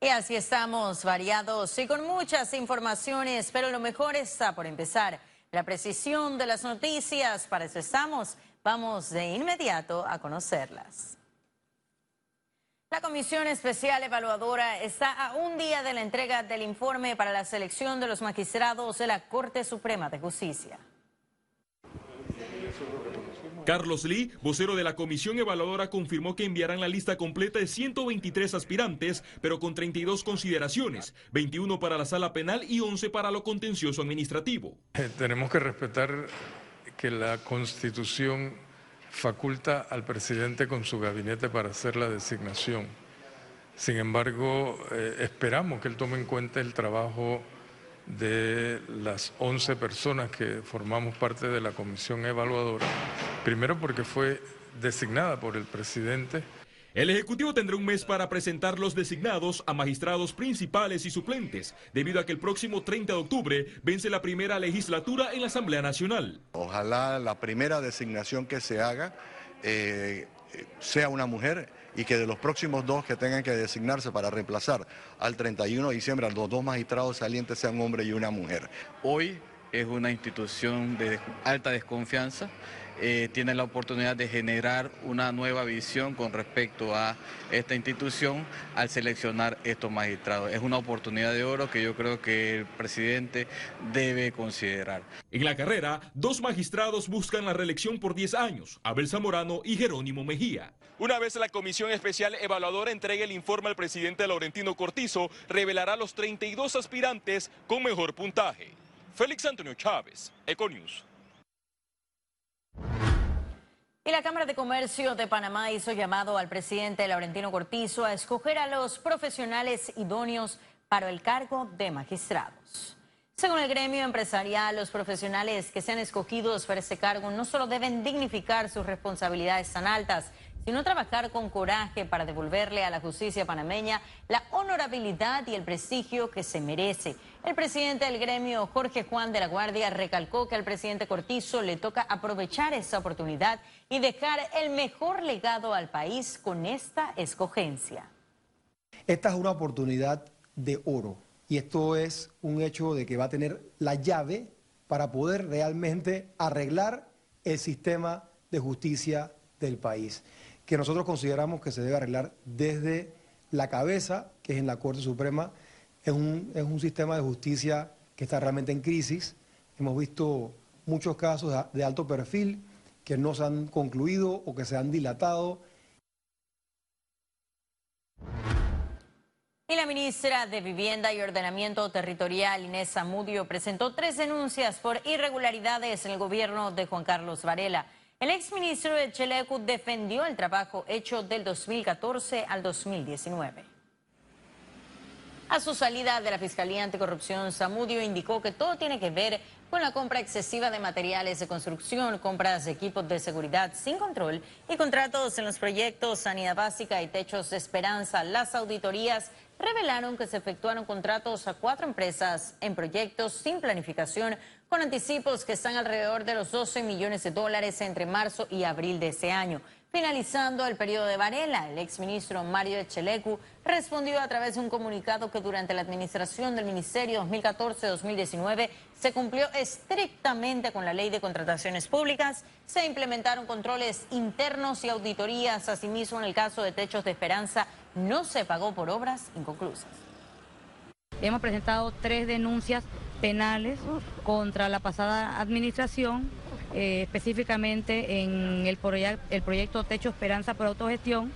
Y así estamos variados y con muchas informaciones, pero lo mejor está por empezar. La precisión de las noticias, para eso estamos. Vamos de inmediato a conocerlas. La Comisión Especial Evaluadora está a un día de la entrega del informe para la selección de los magistrados de la Corte Suprema de Justicia. Carlos Lee, vocero de la comisión evaluadora, confirmó que enviarán la lista completa de 123 aspirantes, pero con 32 consideraciones, 21 para la sala penal y 11 para lo contencioso administrativo. Eh, tenemos que respetar que la Constitución faculta al presidente con su gabinete para hacer la designación. Sin embargo, eh, esperamos que él tome en cuenta el trabajo de las 11 personas que formamos parte de la comisión evaluadora, primero porque fue designada por el presidente. El Ejecutivo tendrá un mes para presentar los designados a magistrados principales y suplentes, debido a que el próximo 30 de octubre vence la primera legislatura en la Asamblea Nacional. Ojalá la primera designación que se haga eh, sea una mujer y que de los próximos dos que tengan que designarse para reemplazar al 31 de diciembre los dos magistrados salientes sean un hombre y una mujer. Hoy es una institución de alta desconfianza eh, tiene la oportunidad de generar una nueva visión con respecto a esta institución al seleccionar estos magistrados. Es una oportunidad de oro que yo creo que el presidente debe considerar. En la carrera, dos magistrados buscan la reelección por 10 años, Abel Zamorano y Jerónimo Mejía. Una vez la Comisión Especial Evaluadora entregue el informe al presidente Laurentino Cortizo, revelará los 32 aspirantes con mejor puntaje. Félix Antonio Chávez, Econius. Y la Cámara de Comercio de Panamá hizo llamado al presidente Laurentino Cortizo a escoger a los profesionales idóneos para el cargo de magistrados. Según el gremio empresarial, los profesionales que sean escogidos para ese cargo no solo deben dignificar sus responsabilidades tan altas, sino trabajar con coraje para devolverle a la justicia panameña la honorabilidad y el prestigio que se merece. El presidente del gremio, Jorge Juan de la Guardia, recalcó que al presidente Cortizo le toca aprovechar esta oportunidad y dejar el mejor legado al país con esta escogencia. Esta es una oportunidad de oro y esto es un hecho de que va a tener la llave para poder realmente arreglar el sistema de justicia del país que nosotros consideramos que se debe arreglar desde la cabeza, que es en la Corte Suprema. Es un, es un sistema de justicia que está realmente en crisis. Hemos visto muchos casos de alto perfil que no se han concluido o que se han dilatado. Y la ministra de Vivienda y Ordenamiento Territorial, Inés Zamudio, presentó tres denuncias por irregularidades en el gobierno de Juan Carlos Varela. El exministro de Chelecu defendió el trabajo hecho del 2014 al 2019. A su salida de la Fiscalía Anticorrupción, Zamudio indicó que todo tiene que ver con la compra excesiva de materiales de construcción, compras de equipos de seguridad sin control y contratos en los proyectos Sanidad Básica y Techos de Esperanza. Las auditorías revelaron que se efectuaron contratos a cuatro empresas en proyectos sin planificación con anticipos que están alrededor de los 12 millones de dólares entre marzo y abril de ese año. Finalizando el periodo de Varela, el exministro Mario Echelecu respondió a través de un comunicado que durante la administración del Ministerio 2014-2019 se cumplió estrictamente con la ley de contrataciones públicas, se implementaron controles internos y auditorías, asimismo en el caso de Techos de Esperanza no se pagó por obras inconclusas. Hemos presentado tres denuncias penales contra la pasada administración, eh, específicamente en el, proyecto Techo Esperanza por Autogestión,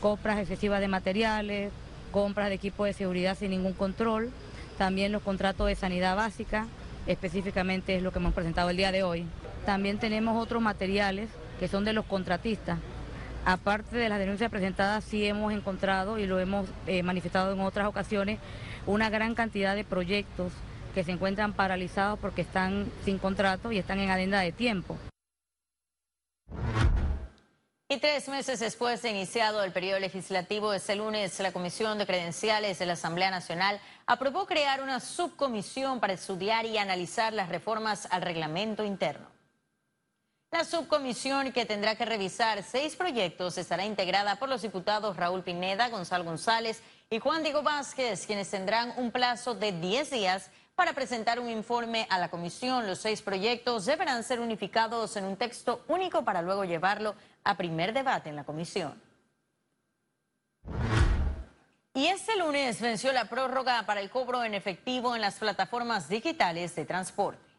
compras excesivas de materiales, compras de equipos de seguridad sin ningún control, también los contratos de sanidad básica, específicamente es lo que hemos presentado el día de hoy. También tenemos otros materiales que son de los contratistas, Aparte de las denuncias presentadas, sí hemos encontrado y lo hemos eh, manifestado en otras ocasiones una gran cantidad de proyectos que se encuentran paralizados porque están sin contrato y están en adenda de tiempo. Y tres meses después de iniciado el periodo legislativo, este lunes la Comisión de Credenciales de la Asamblea Nacional aprobó crear una subcomisión para estudiar y analizar las reformas al reglamento interno. La subcomisión que tendrá que revisar seis proyectos estará integrada por los diputados Raúl Pineda, Gonzalo González y Juan Diego Vázquez, quienes tendrán un plazo de 10 días para presentar un informe a la comisión. Los seis proyectos deberán ser unificados en un texto único para luego llevarlo a primer debate en la comisión. Y este lunes venció la prórroga para el cobro en efectivo en las plataformas digitales de transporte.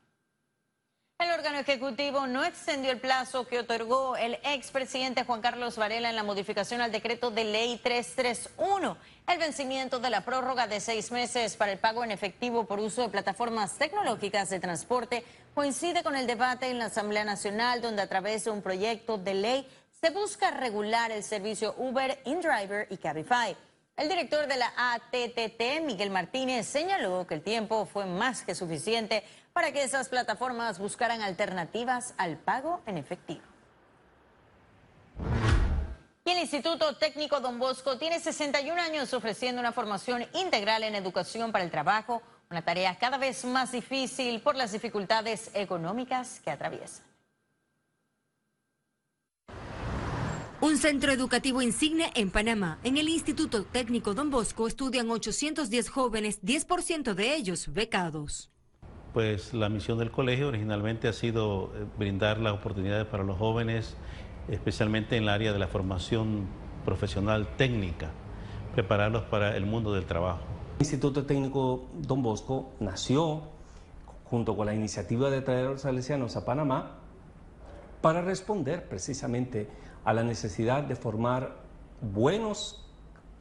Órgano ejecutivo no extendió el plazo que otorgó el expresidente Juan Carlos Varela en la modificación al decreto de ley 331. El vencimiento de la prórroga de seis meses para el pago en efectivo por uso de plataformas tecnológicas de transporte coincide con el debate en la Asamblea Nacional, donde a través de un proyecto de ley se busca regular el servicio Uber, InDriver y Cabify. El director de la ATTT, Miguel Martínez, señaló que el tiempo fue más que suficiente para que esas plataformas buscaran alternativas al pago en efectivo. Y el Instituto Técnico Don Bosco tiene 61 años ofreciendo una formación integral en educación para el trabajo, una tarea cada vez más difícil por las dificultades económicas que atraviesan. Un centro educativo insigne en Panamá. En el Instituto Técnico Don Bosco estudian 810 jóvenes, 10% de ellos becados. Pues la misión del colegio originalmente ha sido eh, brindar las oportunidades para los jóvenes, especialmente en el área de la formación profesional técnica, prepararlos para el mundo del trabajo. El Instituto Técnico Don Bosco nació junto con la iniciativa de traer a los salesianos a Panamá para responder precisamente a la necesidad de formar buenos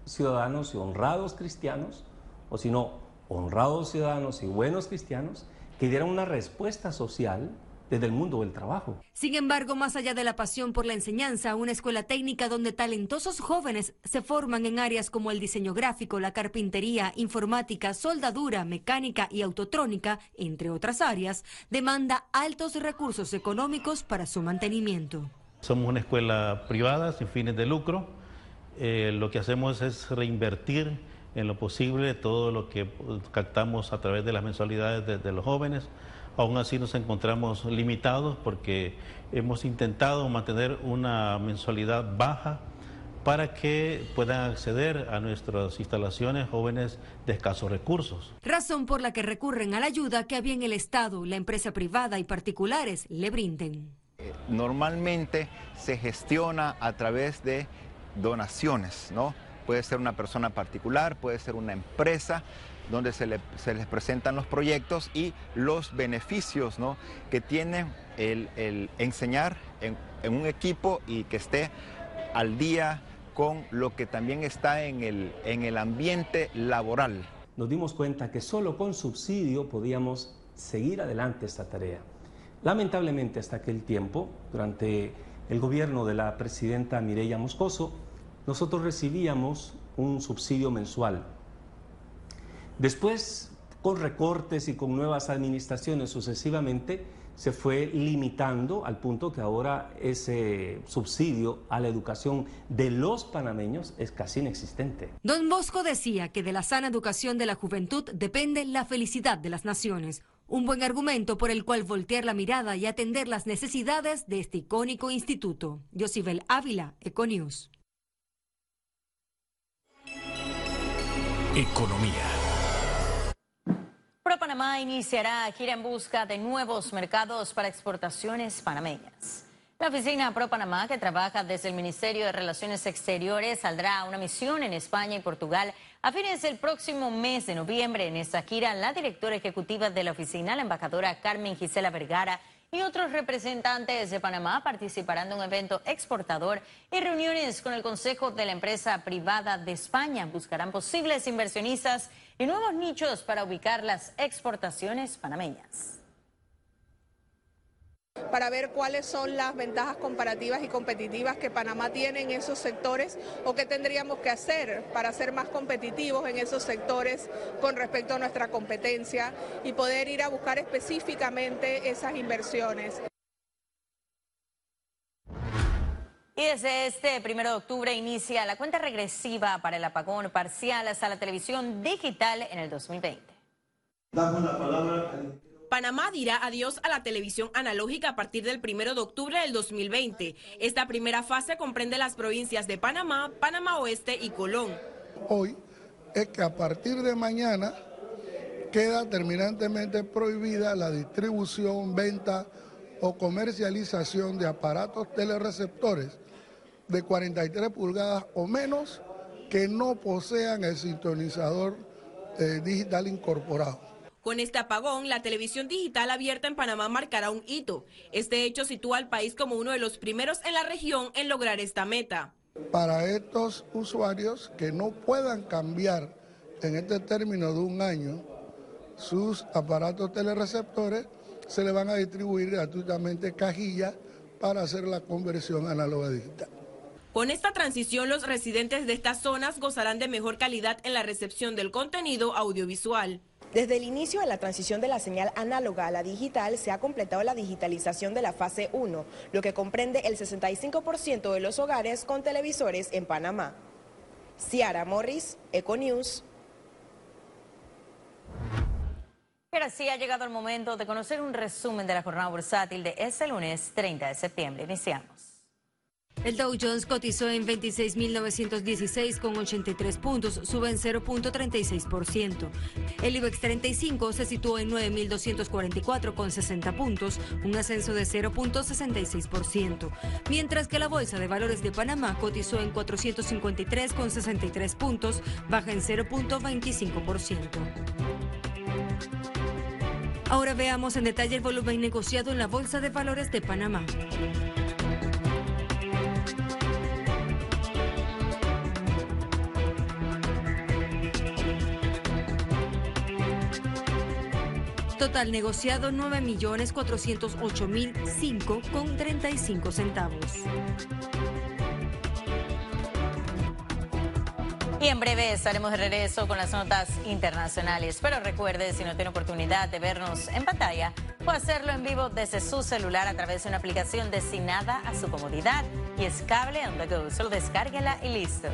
ciudadanos y honrados cristianos, o si no, honrados ciudadanos y buenos cristianos, que dieran una respuesta social desde el mundo del trabajo. Sin embargo, más allá de la pasión por la enseñanza, una escuela técnica donde talentosos jóvenes se forman en áreas como el diseño gráfico, la carpintería, informática, soldadura, mecánica y autotrónica, entre otras áreas, demanda altos recursos económicos para su mantenimiento. Somos una escuela privada sin fines de lucro. Eh, lo que hacemos es reinvertir en lo posible todo lo que captamos a través de las mensualidades de, de los jóvenes. Aún así nos encontramos limitados porque hemos intentado mantener una mensualidad baja para que puedan acceder a nuestras instalaciones jóvenes de escasos recursos. Razón por la que recurren a la ayuda que bien el Estado, la empresa privada y particulares le brinden normalmente se gestiona a través de donaciones, ¿no? Puede ser una persona particular, puede ser una empresa, donde se, les presentan los proyectos y los beneficios ¿no? que tiene el, enseñar en, un equipo y que esté al día con lo que también está en el, en el ambiente laboral. Nos dimos cuenta que solo con subsidio podíamos seguir adelante esta tarea. Lamentablemente hasta aquel tiempo, durante el gobierno de la presidenta Mireya Moscoso, nosotros recibíamos un subsidio mensual. Después, con recortes y con nuevas administraciones sucesivamente, se fue limitando al punto que ahora ese subsidio a la educación de los panameños es casi inexistente. Don Bosco decía que de la sana educación de la juventud depende la felicidad de las naciones. Un buen argumento por el cual voltear la mirada y atender las necesidades de este icónico instituto. Josibel Ávila, Econius. Economía. ProPanamá iniciará gira en busca de nuevos mercados para exportaciones panameñas. La oficina Pro Panamá, que trabaja desde el Ministerio de Relaciones Exteriores, saldrá a una misión en España y Portugal a fines del próximo mes de noviembre. En esta gira, la directora ejecutiva de la oficina, la embajadora Carmen Gisela Vergara, y otros representantes de Panamá participarán de un evento exportador y reuniones con el Consejo de la Empresa Privada de España. Buscarán posibles inversionistas y nuevos nichos para ubicar las exportaciones panameñas para ver cuáles son las ventajas comparativas y competitivas que Panamá tiene en esos sectores o qué tendríamos que hacer para ser más competitivos en esos sectores con respecto a nuestra competencia y poder ir a buscar específicamente esas inversiones. Y desde este primero de octubre inicia la cuenta regresiva para el apagón parcial hasta la televisión digital en el 2020. Damos la palabra Panamá dirá adiós a la televisión analógica a partir del 1 de octubre del 2020. Esta primera fase comprende las provincias de Panamá, Panamá Oeste y Colón. Hoy es que a partir de mañana queda terminantemente prohibida la distribución, venta o comercialización de aparatos telereceptores de 43 pulgadas o menos que no posean el sintonizador eh, digital incorporado. Con este apagón, la televisión digital abierta en Panamá marcará un hito. Este hecho sitúa al país como uno de los primeros en la región en lograr esta meta. Para estos usuarios que no puedan cambiar en este término de un año sus aparatos telereceptores, se le van a distribuir gratuitamente cajillas para hacer la conversión análoga digital. Con esta transición, los residentes de estas zonas gozarán de mejor calidad en la recepción del contenido audiovisual. Desde el inicio de la transición de la señal análoga a la digital, se ha completado la digitalización de la fase 1, lo que comprende el 65% de los hogares con televisores en Panamá. Ciara Morris, Econews. Pero sí ha llegado el momento de conocer un resumen de la jornada bursátil de este lunes 30 de septiembre. Iniciamos. El Dow Jones cotizó en 26.916 con 83 puntos, sube en 0.36%. El IBEX 35 se situó en 9.244 con 60 puntos, un ascenso de 0.66%. Mientras que la Bolsa de Valores de Panamá cotizó en 453 con 63 puntos, baja en 0.25%. Ahora veamos en detalle el volumen negociado en la Bolsa de Valores de Panamá. Total negociado 9.408.005 con 35 centavos. Y en breve estaremos de regreso con las notas internacionales. Pero recuerde, si no tiene oportunidad de vernos en pantalla, puede hacerlo en vivo desde su celular a través de una aplicación destinada a su comodidad y es cable on the go. Solo descárguela y listo.